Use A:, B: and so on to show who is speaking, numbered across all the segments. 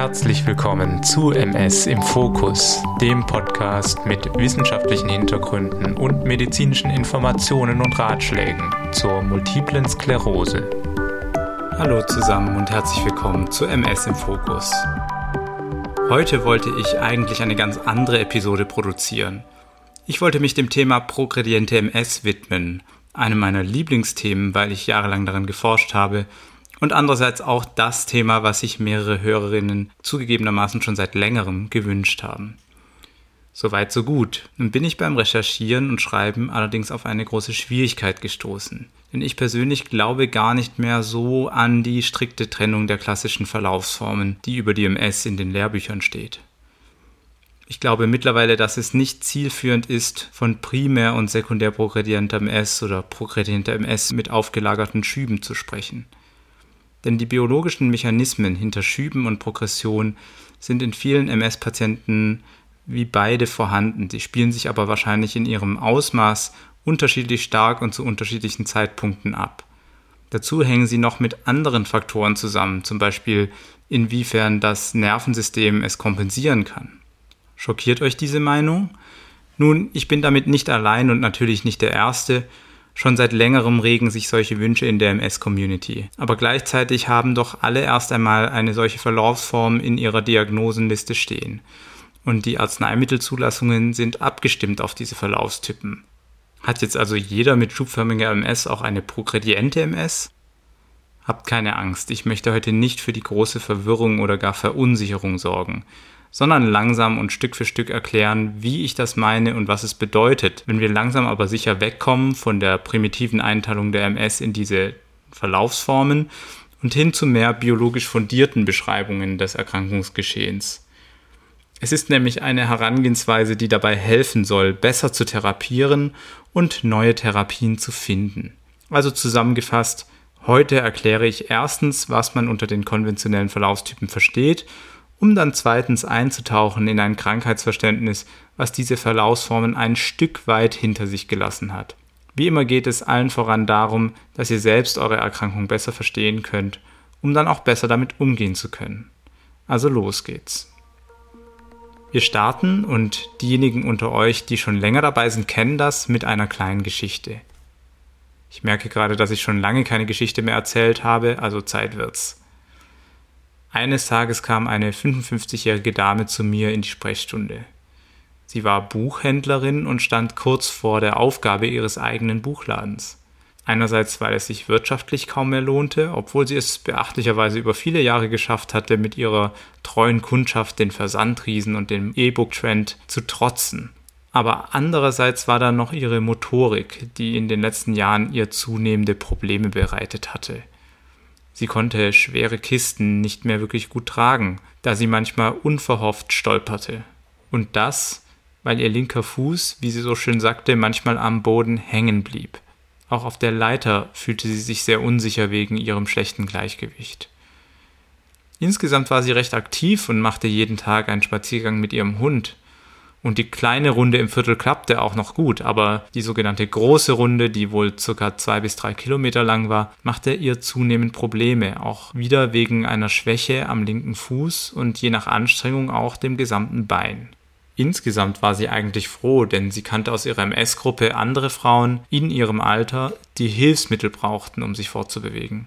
A: Herzlich willkommen zu MS im Fokus, dem Podcast mit wissenschaftlichen Hintergründen und medizinischen Informationen und Ratschlägen zur multiplen Sklerose.
B: Hallo zusammen und herzlich willkommen zu MS im Fokus. Heute wollte ich eigentlich eine ganz andere Episode produzieren. Ich wollte mich dem Thema progrediente MS widmen, einem meiner Lieblingsthemen, weil ich jahrelang daran geforscht habe und andererseits auch das Thema, was sich mehrere Hörerinnen zugegebenermaßen schon seit längerem gewünscht haben. Soweit so gut. Nun bin ich beim Recherchieren und Schreiben allerdings auf eine große Schwierigkeit gestoßen. Denn ich persönlich glaube gar nicht mehr so an die strikte Trennung der klassischen Verlaufsformen, die über die MS in den Lehrbüchern steht. Ich glaube mittlerweile, dass es nicht zielführend ist, von primär und sekundär progredientem MS oder progredientem MS mit aufgelagerten Schüben zu sprechen. Denn die biologischen Mechanismen hinter Schüben und Progression sind in vielen MS-Patienten wie beide vorhanden. Sie spielen sich aber wahrscheinlich in ihrem Ausmaß unterschiedlich stark und zu unterschiedlichen Zeitpunkten ab. Dazu hängen sie noch mit anderen Faktoren zusammen, zum Beispiel inwiefern das Nervensystem es kompensieren kann. Schockiert euch diese Meinung? Nun, ich bin damit nicht allein und natürlich nicht der Erste. Schon seit längerem regen sich solche Wünsche in der MS-Community. Aber gleichzeitig haben doch alle erst einmal eine solche Verlaufsform in ihrer Diagnosenliste stehen. Und die Arzneimittelzulassungen sind abgestimmt auf diese Verlaufstypen. Hat jetzt also jeder mit schubförmiger MS auch eine progrediente MS? Habt keine Angst, ich möchte heute nicht für die große Verwirrung oder gar Verunsicherung sorgen sondern langsam und Stück für Stück erklären, wie ich das meine und was es bedeutet, wenn wir langsam aber sicher wegkommen von der primitiven Einteilung der MS in diese Verlaufsformen und hin zu mehr biologisch fundierten Beschreibungen des Erkrankungsgeschehens. Es ist nämlich eine Herangehensweise, die dabei helfen soll, besser zu therapieren und neue Therapien zu finden. Also zusammengefasst, heute erkläre ich erstens, was man unter den konventionellen Verlaufstypen versteht um dann zweitens einzutauchen in ein Krankheitsverständnis, was diese Verlaufsformen ein Stück weit hinter sich gelassen hat. Wie immer geht es allen voran darum, dass ihr selbst eure Erkrankung besser verstehen könnt, um dann auch besser damit umgehen zu können. Also los geht's. Wir starten und diejenigen unter euch, die schon länger dabei sind, kennen das mit einer kleinen Geschichte. Ich merke gerade, dass ich schon lange keine Geschichte mehr erzählt habe, also Zeit wird's. Eines Tages kam eine 55-jährige Dame zu mir in die Sprechstunde. Sie war Buchhändlerin und stand kurz vor der Aufgabe ihres eigenen Buchladens. Einerseits, weil es sich wirtschaftlich kaum mehr lohnte, obwohl sie es beachtlicherweise über viele Jahre geschafft hatte, mit ihrer treuen Kundschaft den Versandriesen und dem E-Book-Trend zu trotzen. Aber andererseits war da noch ihre Motorik, die in den letzten Jahren ihr zunehmende Probleme bereitet hatte. Sie konnte schwere Kisten nicht mehr wirklich gut tragen, da sie manchmal unverhofft stolperte. Und das, weil ihr linker Fuß, wie sie so schön sagte, manchmal am Boden hängen blieb. Auch auf der Leiter fühlte sie sich sehr unsicher wegen ihrem schlechten Gleichgewicht. Insgesamt war sie recht aktiv und machte jeden Tag einen Spaziergang mit ihrem Hund, und die kleine Runde im Viertel klappte auch noch gut, aber die sogenannte große Runde, die wohl circa zwei bis drei Kilometer lang war, machte ihr zunehmend Probleme, auch wieder wegen einer Schwäche am linken Fuß und je nach Anstrengung auch dem gesamten Bein. Insgesamt war sie eigentlich froh, denn sie kannte aus ihrer MS-Gruppe andere Frauen in ihrem Alter, die Hilfsmittel brauchten, um sich fortzubewegen.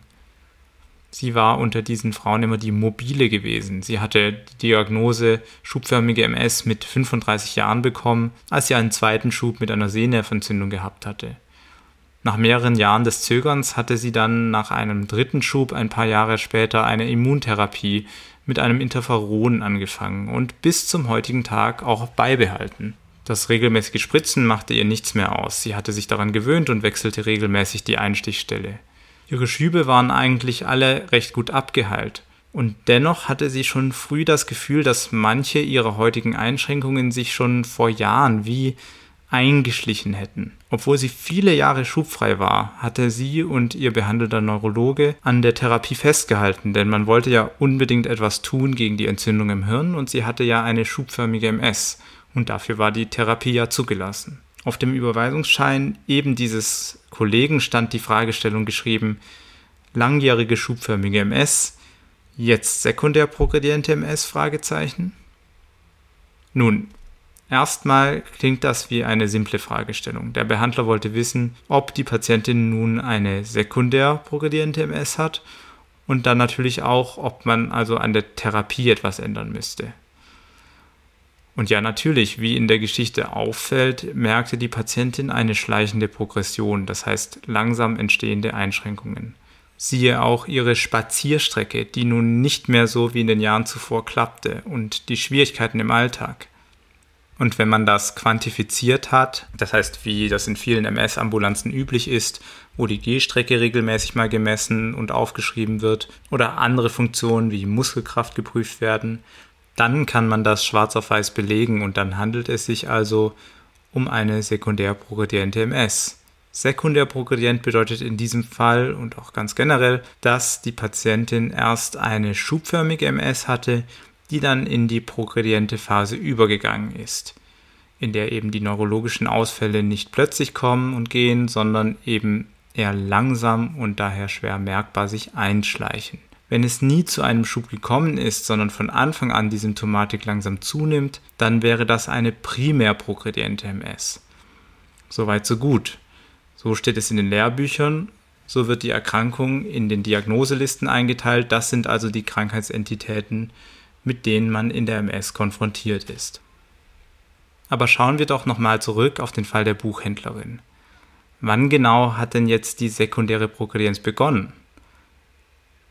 B: Sie war unter diesen Frauen immer die mobile gewesen. Sie hatte die Diagnose schubförmige MS mit 35 Jahren bekommen, als sie einen zweiten Schub mit einer Sehnerventzündung gehabt hatte. Nach mehreren Jahren des Zögerns hatte sie dann nach einem dritten Schub ein paar Jahre später eine Immuntherapie mit einem Interferon angefangen und bis zum heutigen Tag auch beibehalten. Das regelmäßige Spritzen machte ihr nichts mehr aus. Sie hatte sich daran gewöhnt und wechselte regelmäßig die Einstichstelle. Ihre Schübe waren eigentlich alle recht gut abgeheilt. Und dennoch hatte sie schon früh das Gefühl, dass manche ihrer heutigen Einschränkungen sich schon vor Jahren wie eingeschlichen hätten. Obwohl sie viele Jahre schubfrei war, hatte sie und ihr behandelter Neurologe an der Therapie festgehalten, denn man wollte ja unbedingt etwas tun gegen die Entzündung im Hirn und sie hatte ja eine schubförmige MS und dafür war die Therapie ja zugelassen. Auf dem Überweisungsschein eben dieses Kollegen stand die Fragestellung geschrieben, langjährige schubförmige MS, Jetzt sekundär progrediente MS? Nun, erstmal klingt das wie eine simple Fragestellung. Der Behandler wollte wissen, ob die Patientin nun eine sekundär progrediente MS hat und dann natürlich auch, ob man also an der Therapie etwas ändern müsste. Und ja, natürlich, wie in der Geschichte auffällt, merkte die Patientin eine schleichende Progression, das heißt langsam entstehende Einschränkungen. Siehe auch ihre Spazierstrecke, die nun nicht mehr so wie in den Jahren zuvor klappte und die Schwierigkeiten im Alltag. Und wenn man das quantifiziert hat, das heißt, wie das in vielen MS-Ambulanzen üblich ist, wo die Gehstrecke regelmäßig mal gemessen und aufgeschrieben wird oder andere Funktionen wie Muskelkraft geprüft werden, dann kann man das schwarz auf weiß belegen und dann handelt es sich also um eine sekundär progrediente MS. Sekundär progredient bedeutet in diesem Fall und auch ganz generell, dass die Patientin erst eine schubförmige MS hatte, die dann in die progrediente Phase übergegangen ist, in der eben die neurologischen Ausfälle nicht plötzlich kommen und gehen, sondern eben eher langsam und daher schwer merkbar sich einschleichen. Wenn es nie zu einem Schub gekommen ist, sondern von Anfang an die Symptomatik langsam zunimmt, dann wäre das eine primär progrediente MS. Soweit so gut. So steht es in den Lehrbüchern, so wird die Erkrankung in den Diagnoselisten eingeteilt, das sind also die Krankheitsentitäten, mit denen man in der MS konfrontiert ist. Aber schauen wir doch nochmal zurück auf den Fall der Buchhändlerin. Wann genau hat denn jetzt die sekundäre Progredienz begonnen?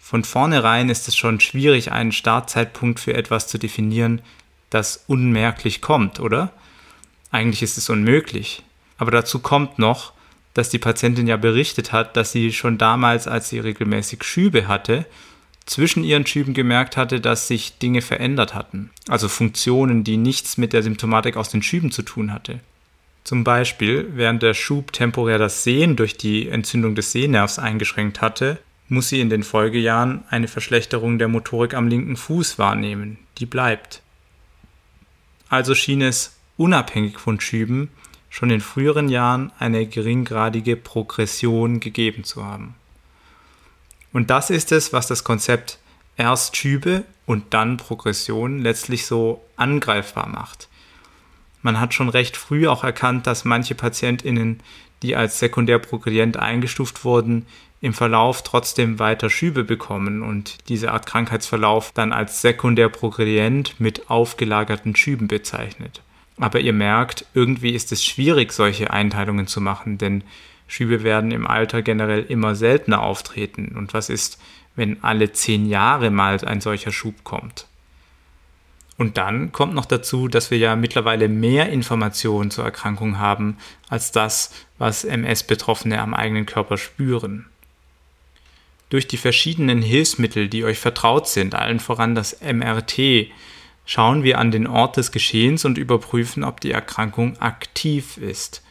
B: Von vornherein ist es schon schwierig, einen Startzeitpunkt für etwas zu definieren, das unmerklich kommt, oder? Eigentlich ist es unmöglich. Aber dazu kommt noch, dass die Patientin ja berichtet hat, dass sie schon damals, als sie regelmäßig Schübe hatte, zwischen ihren Schüben gemerkt hatte, dass sich Dinge verändert hatten, also Funktionen, die nichts mit der Symptomatik aus den Schüben zu tun hatte. Zum Beispiel, während der Schub temporär das Sehen durch die Entzündung des Sehnervs eingeschränkt hatte, muss sie in den Folgejahren eine Verschlechterung der Motorik am linken Fuß wahrnehmen, die bleibt. Also schien es, unabhängig von Schüben, schon in früheren Jahren eine geringgradige Progression gegeben zu haben. Und das ist es, was das Konzept erst Schübe und dann Progression letztlich so angreifbar macht. Man hat schon recht früh auch erkannt, dass manche PatientInnen, die als sekundär progredient eingestuft wurden, im Verlauf trotzdem weiter Schübe bekommen und diese Art Krankheitsverlauf dann als sekundär progredient mit aufgelagerten Schüben bezeichnet. Aber ihr merkt, irgendwie ist es schwierig, solche Einteilungen zu machen, denn Schübe werden im Alter generell immer seltener auftreten. Und was ist, wenn alle zehn Jahre mal ein solcher Schub kommt? Und dann kommt noch dazu, dass wir ja mittlerweile mehr Informationen zur Erkrankung haben als das, was MS-Betroffene am eigenen Körper spüren. Durch die verschiedenen Hilfsmittel, die euch vertraut sind, allen voran das MRT, schauen wir an den Ort des Geschehens und überprüfen, ob die Erkrankung aktiv ist.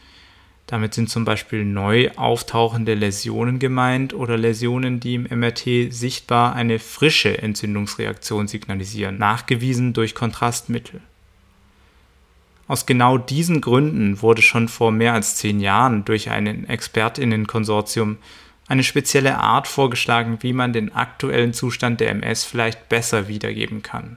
B: Damit sind zum Beispiel neu auftauchende Läsionen gemeint oder Läsionen, die im MRT sichtbar eine frische Entzündungsreaktion signalisieren, nachgewiesen durch Kontrastmittel. Aus genau diesen Gründen wurde schon vor mehr als zehn Jahren durch ein Expertinnenkonsortium eine spezielle Art vorgeschlagen, wie man den aktuellen Zustand der MS vielleicht besser wiedergeben kann.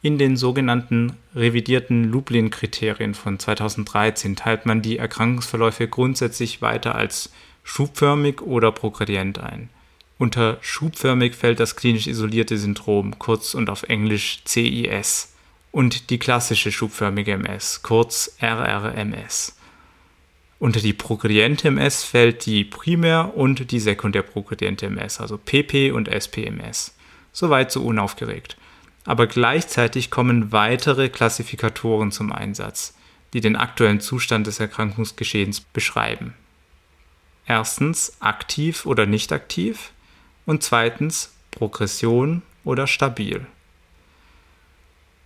B: In den sogenannten revidierten Lublin-Kriterien von 2013 teilt man die Erkrankungsverläufe grundsätzlich weiter als schubförmig oder progredient ein. Unter schubförmig fällt das klinisch isolierte Syndrom, kurz und auf Englisch CIS, und die klassische schubförmige MS, kurz RRMS. Unter die progrediente MS fällt die primär- und die sekundär progrediente MS, also PP und SPMS. Soweit so unaufgeregt aber gleichzeitig kommen weitere Klassifikatoren zum Einsatz, die den aktuellen Zustand des Erkrankungsgeschehens beschreiben. Erstens aktiv oder nicht aktiv und zweitens Progression oder stabil.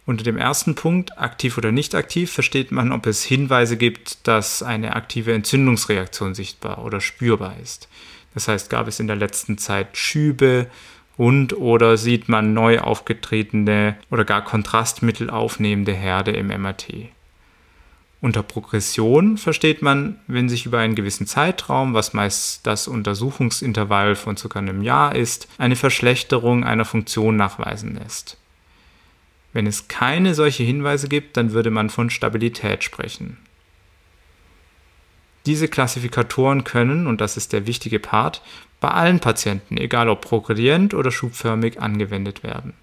B: Unter dem ersten Punkt, aktiv oder nicht aktiv, versteht man, ob es Hinweise gibt, dass eine aktive Entzündungsreaktion sichtbar oder spürbar ist. Das heißt, gab es in der letzten Zeit Schübe, und oder sieht man neu aufgetretene oder gar Kontrastmittel aufnehmende Herde im MRT. Unter Progression versteht man, wenn sich über einen gewissen Zeitraum, was meist das Untersuchungsintervall von ca. einem Jahr ist, eine Verschlechterung einer Funktion nachweisen lässt. Wenn es keine solche Hinweise gibt, dann würde man von Stabilität sprechen. Diese Klassifikatoren können, und das ist der wichtige Part, bei allen Patienten, egal ob progredient oder schubförmig, angewendet werden.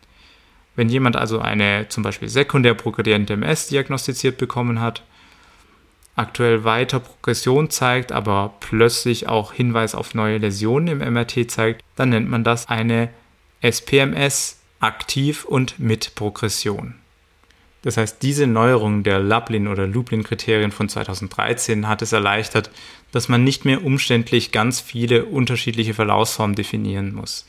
B: Wenn jemand also eine zum Beispiel sekundär progrediente MS diagnostiziert bekommen hat, aktuell weiter Progression zeigt, aber plötzlich auch Hinweis auf neue Läsionen im MRT zeigt, dann nennt man das eine SPMS aktiv und mit Progression. Das heißt, diese Neuerung der Lublin- oder Lublin-Kriterien von 2013 hat es erleichtert, dass man nicht mehr umständlich ganz viele unterschiedliche Verlaufsformen definieren muss.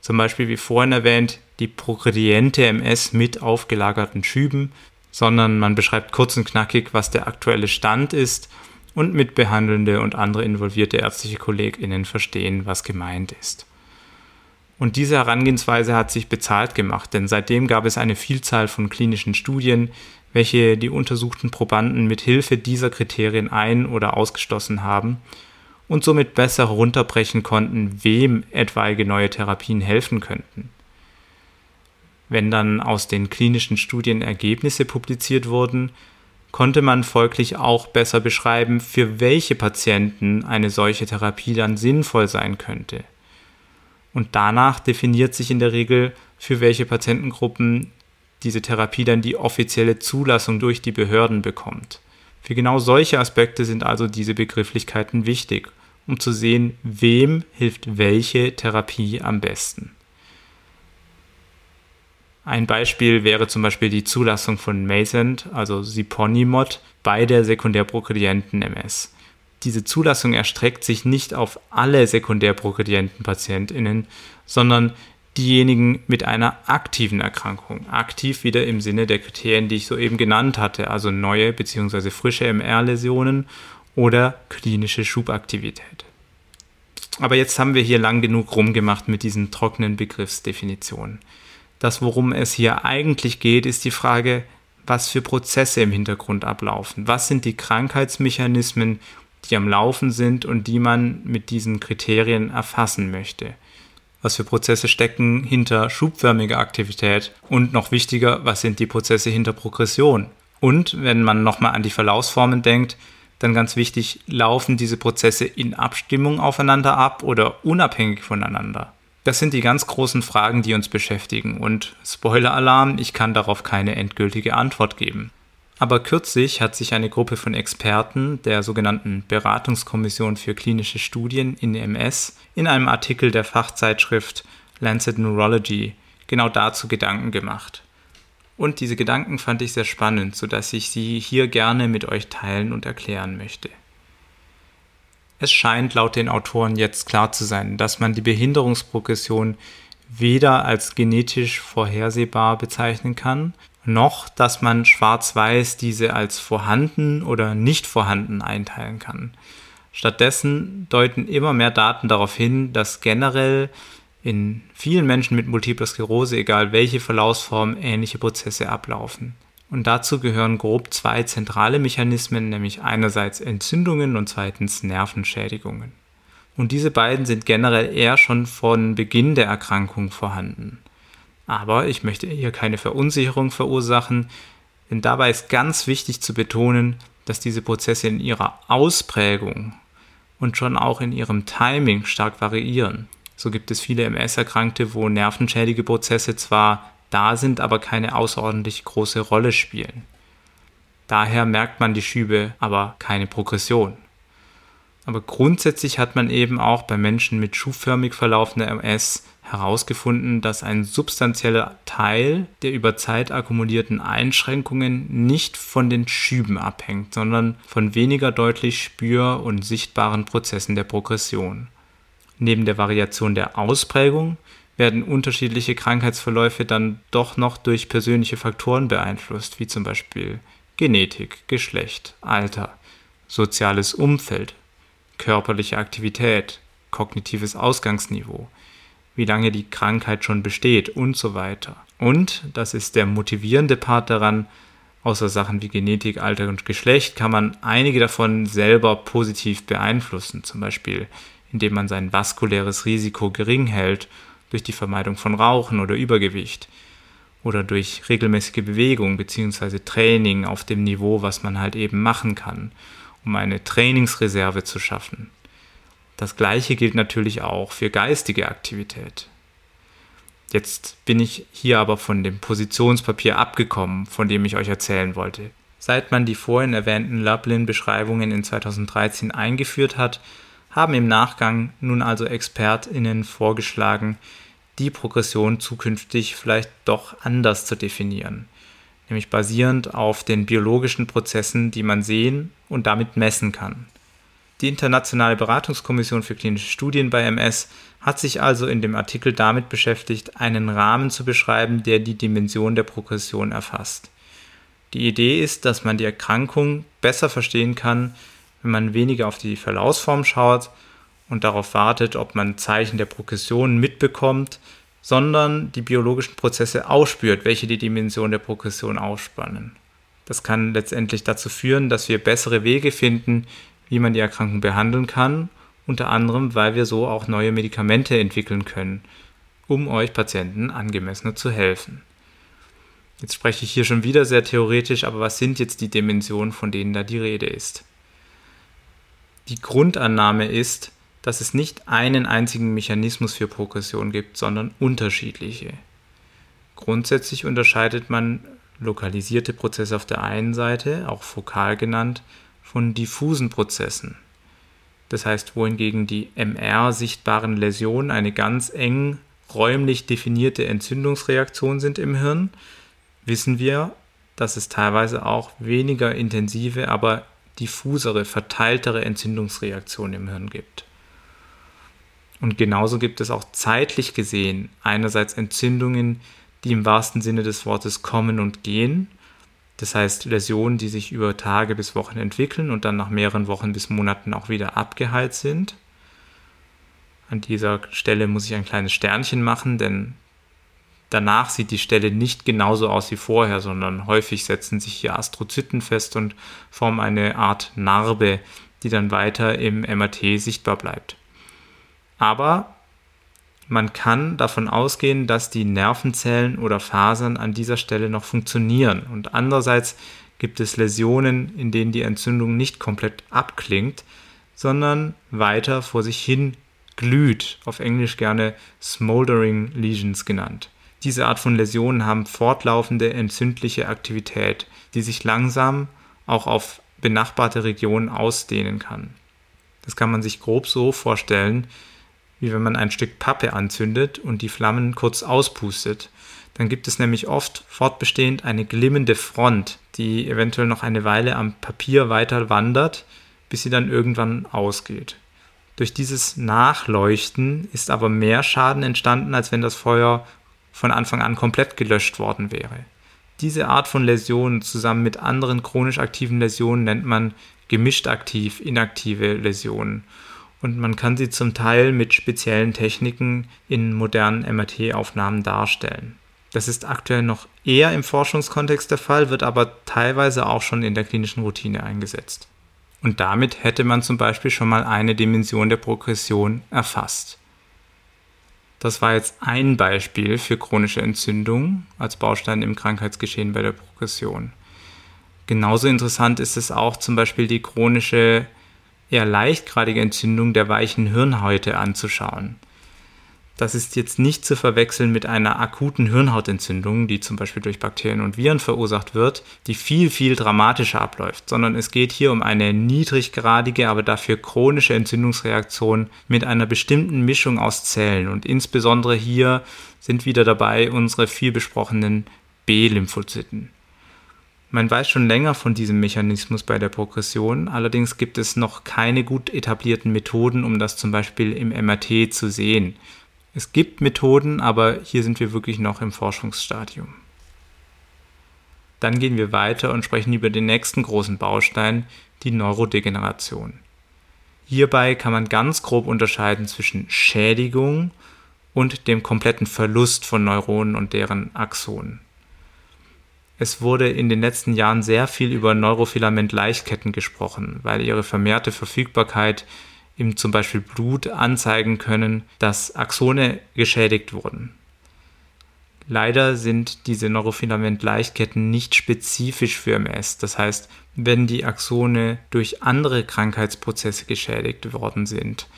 B: Zum Beispiel, wie vorhin erwähnt, die progrediente MS mit aufgelagerten Schüben, sondern man beschreibt kurz und knackig, was der aktuelle Stand ist und mitbehandelnde und andere involvierte ärztliche KollegInnen verstehen, was gemeint ist. Und diese Herangehensweise hat sich bezahlt gemacht, denn seitdem gab es eine Vielzahl von klinischen Studien, welche die untersuchten Probanden mit Hilfe dieser Kriterien ein- oder ausgeschlossen haben und somit besser runterbrechen konnten, wem etwaige neue Therapien helfen könnten. Wenn dann aus den klinischen Studien Ergebnisse publiziert wurden, konnte man folglich auch besser beschreiben, für welche Patienten eine solche Therapie dann sinnvoll sein könnte. Und danach definiert sich in der Regel, für welche Patientengruppen diese Therapie dann die offizielle Zulassung durch die Behörden bekommt. Für genau solche Aspekte sind also diese Begrifflichkeiten wichtig, um zu sehen, wem hilft welche Therapie am besten. Ein Beispiel wäre zum Beispiel die Zulassung von Maycent, also Siponimod, bei der sekundärprogredienten MS diese Zulassung erstreckt sich nicht auf alle sekundär progredienten PatientInnen, sondern diejenigen mit einer aktiven Erkrankung. Aktiv wieder im Sinne der Kriterien, die ich soeben genannt hatte, also neue bzw. frische MR-Läsionen oder klinische Schubaktivität. Aber jetzt haben wir hier lang genug rumgemacht mit diesen trockenen Begriffsdefinitionen. Das, worum es hier eigentlich geht, ist die Frage, was für Prozesse im Hintergrund ablaufen. Was sind die Krankheitsmechanismen, die am Laufen sind und die man mit diesen Kriterien erfassen möchte. Was für Prozesse stecken hinter schubförmiger Aktivität und noch wichtiger, was sind die Prozesse hinter Progression? Und wenn man nochmal an die Verlaufsformen denkt, dann ganz wichtig, laufen diese Prozesse in Abstimmung aufeinander ab oder unabhängig voneinander? Das sind die ganz großen Fragen, die uns beschäftigen und Spoiler-Alarm, ich kann darauf keine endgültige Antwort geben. Aber kürzlich hat sich eine Gruppe von Experten der sogenannten Beratungskommission für klinische Studien in MS in einem Artikel der Fachzeitschrift Lancet Neurology genau dazu Gedanken gemacht. Und diese Gedanken fand ich sehr spannend, sodass ich sie hier gerne mit euch teilen und erklären möchte. Es scheint laut den Autoren jetzt klar zu sein, dass man die Behinderungsprogression weder als genetisch vorhersehbar bezeichnen kann, noch, dass man schwarz-weiß diese als vorhanden oder nicht vorhanden einteilen kann. Stattdessen deuten immer mehr Daten darauf hin, dass generell in vielen Menschen mit Multipler Sklerose, egal welche Verlaufsform, ähnliche Prozesse ablaufen. Und dazu gehören grob zwei zentrale Mechanismen, nämlich einerseits Entzündungen und zweitens Nervenschädigungen. Und diese beiden sind generell eher schon von Beginn der Erkrankung vorhanden. Aber ich möchte hier keine Verunsicherung verursachen, denn dabei ist ganz wichtig zu betonen, dass diese Prozesse in ihrer Ausprägung und schon auch in ihrem Timing stark variieren. So gibt es viele MS-Erkrankte, wo nervenschädige Prozesse zwar da sind, aber keine außerordentlich große Rolle spielen. Daher merkt man die Schübe, aber keine Progression. Aber grundsätzlich hat man eben auch bei Menschen mit schubförmig verlaufender MS herausgefunden, dass ein substanzieller Teil der über Zeit akkumulierten Einschränkungen nicht von den Schüben abhängt, sondern von weniger deutlich spür- und sichtbaren Prozessen der Progression. Neben der Variation der Ausprägung werden unterschiedliche Krankheitsverläufe dann doch noch durch persönliche Faktoren beeinflusst, wie zum Beispiel Genetik, Geschlecht, Alter, soziales Umfeld, körperliche Aktivität, kognitives Ausgangsniveau, wie lange die Krankheit schon besteht und so weiter. Und, das ist der motivierende Part daran, Außer Sachen wie Genetik, Alter und Geschlecht kann man einige davon selber positiv beeinflussen, zum Beispiel indem man sein vaskuläres Risiko gering hält durch die Vermeidung von Rauchen oder Übergewicht oder durch regelmäßige Bewegung bzw. Training auf dem Niveau, was man halt eben machen kann, um eine Trainingsreserve zu schaffen. Das gleiche gilt natürlich auch für geistige Aktivität. Jetzt bin ich hier aber von dem Positionspapier abgekommen, von dem ich euch erzählen wollte. Seit man die vorhin erwähnten Lublin-Beschreibungen in 2013 eingeführt hat, haben im Nachgang nun also ExpertInnen vorgeschlagen, die Progression zukünftig vielleicht doch anders zu definieren, nämlich basierend auf den biologischen Prozessen, die man sehen und damit messen kann. Die Internationale Beratungskommission für klinische Studien bei MS hat sich also in dem Artikel damit beschäftigt, einen Rahmen zu beschreiben, der die Dimension der Progression erfasst. Die Idee ist, dass man die Erkrankung besser verstehen kann, wenn man weniger auf die Verlaufsform schaut und darauf wartet, ob man Zeichen der Progression mitbekommt, sondern die biologischen Prozesse ausspürt, welche die Dimension der Progression ausspannen. Das kann letztendlich dazu führen, dass wir bessere Wege finden, wie man die Erkrankung behandeln kann, unter anderem, weil wir so auch neue Medikamente entwickeln können, um euch Patienten angemessener zu helfen. Jetzt spreche ich hier schon wieder sehr theoretisch, aber was sind jetzt die Dimensionen, von denen da die Rede ist? Die Grundannahme ist, dass es nicht einen einzigen Mechanismus für Progression gibt, sondern unterschiedliche. Grundsätzlich unterscheidet man lokalisierte Prozesse auf der einen Seite, auch fokal genannt, von diffusen Prozessen. Das heißt, wohingegen die MR sichtbaren Läsionen eine ganz eng räumlich definierte Entzündungsreaktion sind im Hirn, wissen wir, dass es teilweise auch weniger intensive, aber diffusere, verteiltere Entzündungsreaktionen im Hirn gibt. Und genauso gibt es auch zeitlich gesehen einerseits Entzündungen, die im wahrsten Sinne des Wortes kommen und gehen. Das heißt Läsionen, die sich über Tage bis Wochen entwickeln und dann nach mehreren Wochen bis Monaten auch wieder abgeheilt sind. An dieser Stelle muss ich ein kleines Sternchen machen, denn danach sieht die Stelle nicht genauso aus wie vorher, sondern häufig setzen sich hier Astrozyten fest und formen eine Art Narbe, die dann weiter im MRT sichtbar bleibt. Aber man kann davon ausgehen, dass die Nervenzellen oder Fasern an dieser Stelle noch funktionieren. Und andererseits gibt es Läsionen, in denen die Entzündung nicht komplett abklingt, sondern weiter vor sich hin glüht, auf Englisch gerne smoldering lesions genannt. Diese Art von Läsionen haben fortlaufende entzündliche Aktivität, die sich langsam auch auf benachbarte Regionen ausdehnen kann. Das kann man sich grob so vorstellen, wie wenn man ein Stück Pappe anzündet und die Flammen kurz auspustet. Dann gibt es nämlich oft fortbestehend eine glimmende Front, die eventuell noch eine Weile am Papier weiter wandert, bis sie dann irgendwann ausgeht. Durch dieses Nachleuchten ist aber mehr Schaden entstanden, als wenn das Feuer von Anfang an komplett gelöscht worden wäre. Diese Art von Läsionen zusammen mit anderen chronisch aktiven Läsionen nennt man gemischt aktiv inaktive Läsionen und man kann sie zum Teil mit speziellen Techniken in modernen MRT-Aufnahmen darstellen. Das ist aktuell noch eher im Forschungskontext der Fall, wird aber teilweise auch schon in der klinischen Routine eingesetzt. Und damit hätte man zum Beispiel schon mal eine Dimension der Progression erfasst. Das war jetzt ein Beispiel für chronische Entzündung als Baustein im Krankheitsgeschehen bei der Progression. Genauso interessant ist es auch zum Beispiel die chronische eher leichtgradige Entzündung der weichen Hirnhäute anzuschauen. Das ist jetzt nicht zu verwechseln mit einer akuten Hirnhautentzündung, die zum Beispiel durch Bakterien und Viren verursacht wird, die viel, viel dramatischer abläuft, sondern es geht hier um eine niedriggradige, aber dafür chronische Entzündungsreaktion mit einer bestimmten Mischung aus Zellen und insbesondere hier sind wieder dabei unsere viel besprochenen B-Lymphozyten. Man weiß schon länger von diesem Mechanismus bei der Progression, allerdings gibt es noch keine gut etablierten Methoden, um das zum Beispiel im MRT zu sehen. Es gibt Methoden, aber hier sind wir wirklich noch im Forschungsstadium. Dann gehen wir weiter und sprechen über den nächsten großen Baustein, die Neurodegeneration. Hierbei kann man ganz grob unterscheiden zwischen Schädigung und dem kompletten Verlust von Neuronen und deren Axonen. Es wurde in den letzten Jahren sehr viel über Neurofilament-Leichtketten gesprochen, weil ihre vermehrte Verfügbarkeit im zum Beispiel Blut anzeigen können, dass Axone geschädigt wurden. Leider sind diese Neurofilament-Leichtketten nicht spezifisch für MS. Das heißt, wenn die Axone durch andere Krankheitsprozesse geschädigt worden sind,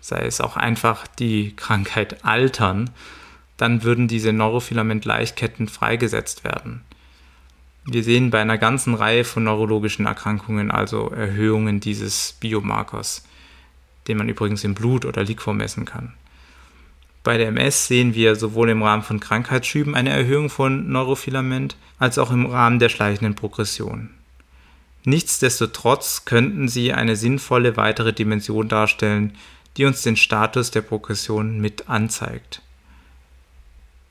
B: sei es auch einfach die Krankheit altern, dann würden diese Neurofilament-Leichtketten freigesetzt werden. Wir sehen bei einer ganzen Reihe von neurologischen Erkrankungen also Erhöhungen dieses Biomarkers, den man übrigens im Blut oder Liquor messen kann. Bei der MS sehen wir sowohl im Rahmen von Krankheitsschüben eine Erhöhung von Neurofilament als auch im Rahmen der schleichenden Progression. Nichtsdestotrotz könnten sie eine sinnvolle weitere Dimension darstellen, die uns den Status der Progression mit anzeigt.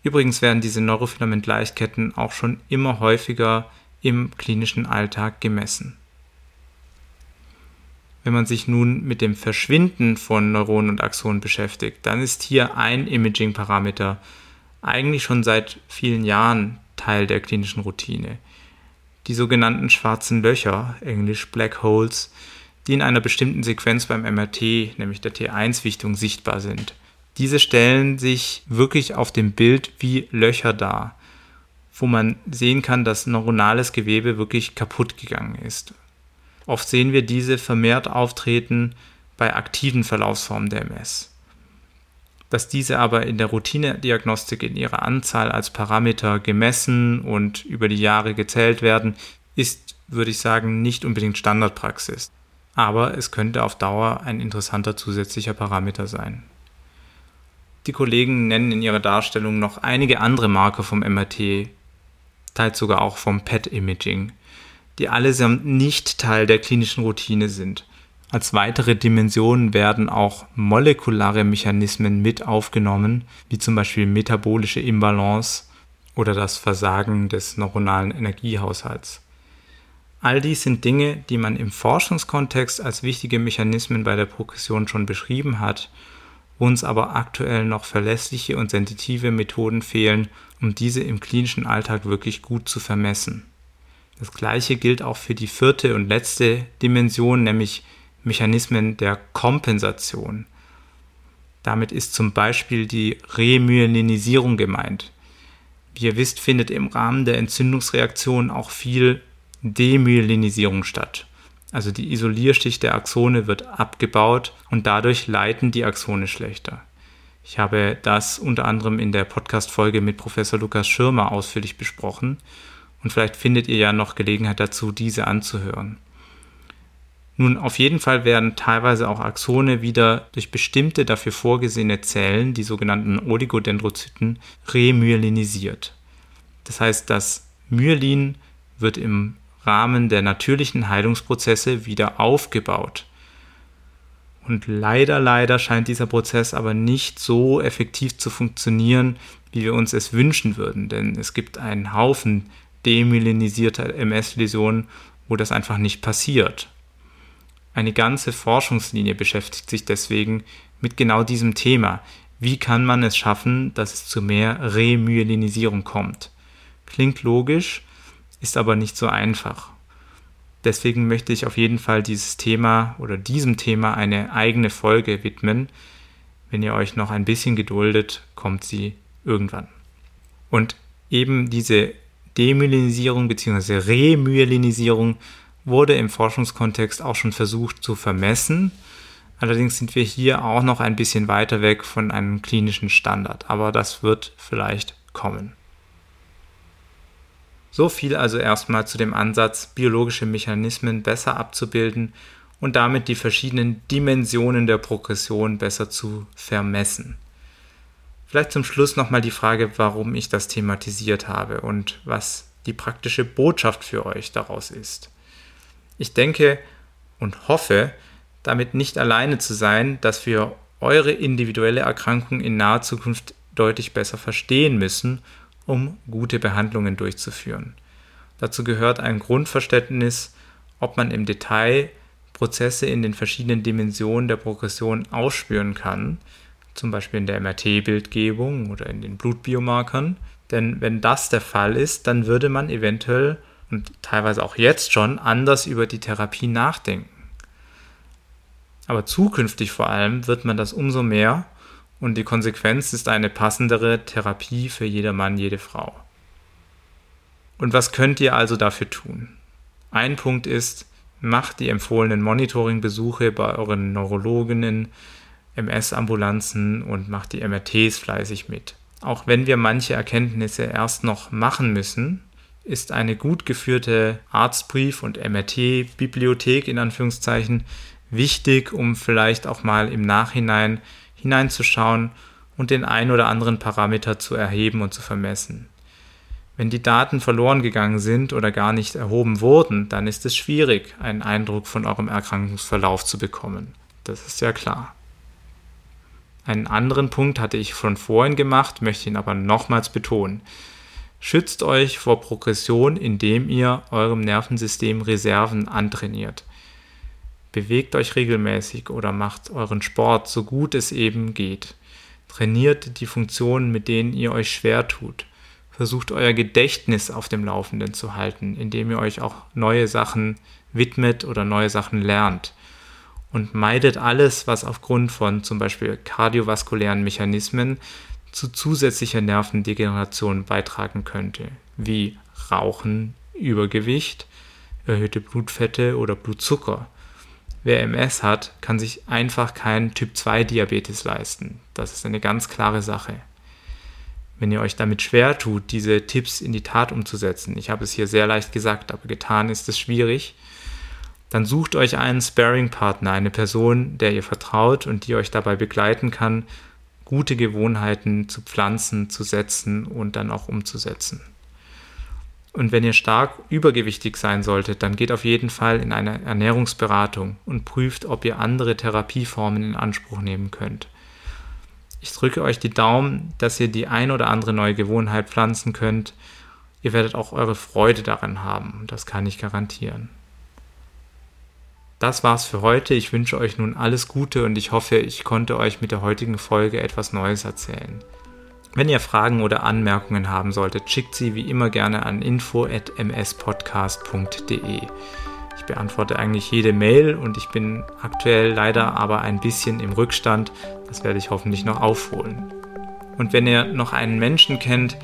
B: Übrigens werden diese Neurofilament-Leichtketten auch schon immer häufiger im klinischen Alltag gemessen. Wenn man sich nun mit dem Verschwinden von Neuronen und Axonen beschäftigt, dann ist hier ein Imaging-Parameter eigentlich schon seit vielen Jahren Teil der klinischen Routine. Die sogenannten schwarzen Löcher, englisch Black Holes, die in einer bestimmten Sequenz beim MRT, nämlich der T1-Wichtung, sichtbar sind. Diese stellen sich wirklich auf dem Bild wie Löcher dar, wo man sehen kann, dass neuronales Gewebe wirklich kaputt gegangen ist. Oft sehen wir diese vermehrt auftreten bei aktiven Verlaufsformen der MS. Dass diese aber in der Routinediagnostik in ihrer Anzahl als Parameter gemessen und über die Jahre gezählt werden, ist, würde ich sagen, nicht unbedingt Standardpraxis. Aber es könnte auf Dauer ein interessanter zusätzlicher Parameter sein. Die Kollegen nennen in ihrer Darstellung noch einige andere Marker vom MRT, teils sogar auch vom PET-Imaging, die allesamt nicht Teil der klinischen Routine sind. Als weitere Dimensionen werden auch molekulare Mechanismen mit aufgenommen, wie zum Beispiel metabolische Imbalance oder das Versagen des neuronalen Energiehaushalts. All dies sind Dinge, die man im Forschungskontext als wichtige Mechanismen bei der Progression schon beschrieben hat uns aber aktuell noch verlässliche und sensitive Methoden fehlen, um diese im klinischen Alltag wirklich gut zu vermessen. Das gleiche gilt auch für die vierte und letzte Dimension, nämlich Mechanismen der Kompensation. Damit ist zum Beispiel die Remyelinisierung gemeint. Wie ihr wisst, findet im Rahmen der Entzündungsreaktion auch viel Demyelinisierung statt. Also die Isolierschicht der Axone wird abgebaut und dadurch leiten die Axone schlechter. Ich habe das unter anderem in der Podcast-Folge mit Professor Lukas Schirmer ausführlich besprochen und vielleicht findet ihr ja noch Gelegenheit dazu, diese anzuhören. Nun, auf jeden Fall werden teilweise auch Axone wieder durch bestimmte dafür vorgesehene Zellen, die sogenannten Oligodendrozyten, remyelinisiert. Das heißt, das Myelin wird im Rahmen der natürlichen Heilungsprozesse wieder aufgebaut. Und leider, leider scheint dieser Prozess aber nicht so effektiv zu funktionieren, wie wir uns es wünschen würden, denn es gibt einen Haufen demyelinisierter MS-Läsionen, wo das einfach nicht passiert. Eine ganze Forschungslinie beschäftigt sich deswegen mit genau diesem Thema. Wie kann man es schaffen, dass es zu mehr Remyelinisierung kommt? Klingt logisch, ist aber nicht so einfach. Deswegen möchte ich auf jeden Fall dieses Thema oder diesem Thema eine eigene Folge widmen. Wenn ihr euch noch ein bisschen geduldet, kommt sie irgendwann. Und eben diese Demyelinisierung bzw. Remyelinisierung wurde im Forschungskontext auch schon versucht zu vermessen. Allerdings sind wir hier auch noch ein bisschen weiter weg von einem klinischen Standard, aber das wird vielleicht kommen. So viel also erstmal zu dem Ansatz, biologische Mechanismen besser abzubilden und damit die verschiedenen Dimensionen der Progression besser zu vermessen. Vielleicht zum Schluss nochmal die Frage, warum ich das thematisiert habe und was die praktische Botschaft für euch daraus ist. Ich denke und hoffe, damit nicht alleine zu sein, dass wir eure individuelle Erkrankung in naher Zukunft deutlich besser verstehen müssen um gute Behandlungen durchzuführen. Dazu gehört ein Grundverständnis, ob man im Detail Prozesse in den verschiedenen Dimensionen der Progression ausspüren kann, zum Beispiel in der MRT-Bildgebung oder in den Blutbiomarkern, Denn wenn das der Fall ist, dann würde man eventuell und teilweise auch jetzt schon anders über die Therapie nachdenken. Aber zukünftig vor allem wird man das umso mehr und die Konsequenz ist eine passendere Therapie für jedermann, jede Frau. Und was könnt ihr also dafür tun? Ein Punkt ist, macht die empfohlenen Monitoringbesuche bei euren Neurologinnen, MS-Ambulanzen und macht die MRTs fleißig mit. Auch wenn wir manche Erkenntnisse erst noch machen müssen, ist eine gut geführte Arztbrief- und MRT-Bibliothek in Anführungszeichen wichtig, um vielleicht auch mal im Nachhinein hineinzuschauen und den ein oder anderen Parameter zu erheben und zu vermessen. Wenn die Daten verloren gegangen sind oder gar nicht erhoben wurden, dann ist es schwierig, einen Eindruck von eurem Erkrankungsverlauf zu bekommen. Das ist ja klar. Einen anderen Punkt hatte ich schon vorhin gemacht, möchte ihn aber nochmals betonen. Schützt euch vor Progression, indem ihr eurem Nervensystem Reserven antrainiert. Bewegt euch regelmäßig oder macht euren Sport so gut es eben geht. Trainiert die Funktionen, mit denen ihr euch schwer tut versucht euer Gedächtnis auf dem Laufenden zu halten, indem ihr euch auch neue Sachen widmet oder neue Sachen lernt. Und meidet alles, was aufgrund von zum Beispiel kardiovaskulären Mechanismen zu zusätzlicher Nervendegeneration beitragen könnte, wie Rauchen, Übergewicht, erhöhte Blutfette oder Blutzucker. Wer MS hat, kann sich einfach keinen Typ-2-Diabetes leisten. Das ist eine ganz klare Sache wenn ihr euch damit schwer tut, diese Tipps in die Tat umzusetzen, ich habe es hier sehr leicht gesagt, aber getan ist es schwierig, dann sucht euch einen Sparing-Partner, eine Person, der ihr vertraut und die euch dabei begleiten kann, gute Gewohnheiten zu pflanzen, zu setzen und dann auch umzusetzen. Und wenn ihr stark übergewichtig sein solltet, dann geht auf jeden Fall in eine Ernährungsberatung und prüft, ob ihr andere Therapieformen in Anspruch nehmen könnt. Ich drücke euch die Daumen, dass ihr die ein oder andere neue Gewohnheit pflanzen könnt. Ihr werdet auch eure Freude daran haben, das kann ich garantieren. Das war's für heute. Ich wünsche euch nun alles Gute und ich hoffe, ich konnte euch mit der heutigen Folge etwas Neues erzählen. Wenn ihr Fragen oder Anmerkungen haben solltet, schickt sie wie immer gerne an info@mspodcast.de. Ich beantworte eigentlich jede Mail und ich bin aktuell leider aber ein bisschen im Rückstand. Das werde ich hoffentlich noch aufholen. Und wenn ihr noch einen Menschen kennt,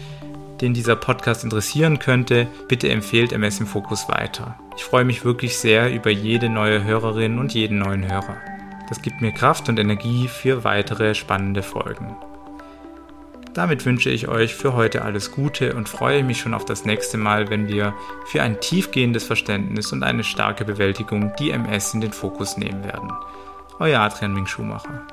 B: den dieser Podcast interessieren könnte, bitte empfehlt MS im Fokus weiter. Ich freue mich wirklich sehr über jede neue Hörerin und jeden neuen Hörer. Das gibt mir Kraft und Energie für weitere spannende Folgen. Damit wünsche ich euch für heute alles Gute und freue mich schon auf das nächste Mal, wenn wir für ein tiefgehendes Verständnis und eine starke Bewältigung die MS in den Fokus nehmen werden. Euer Adrian Ming Schumacher.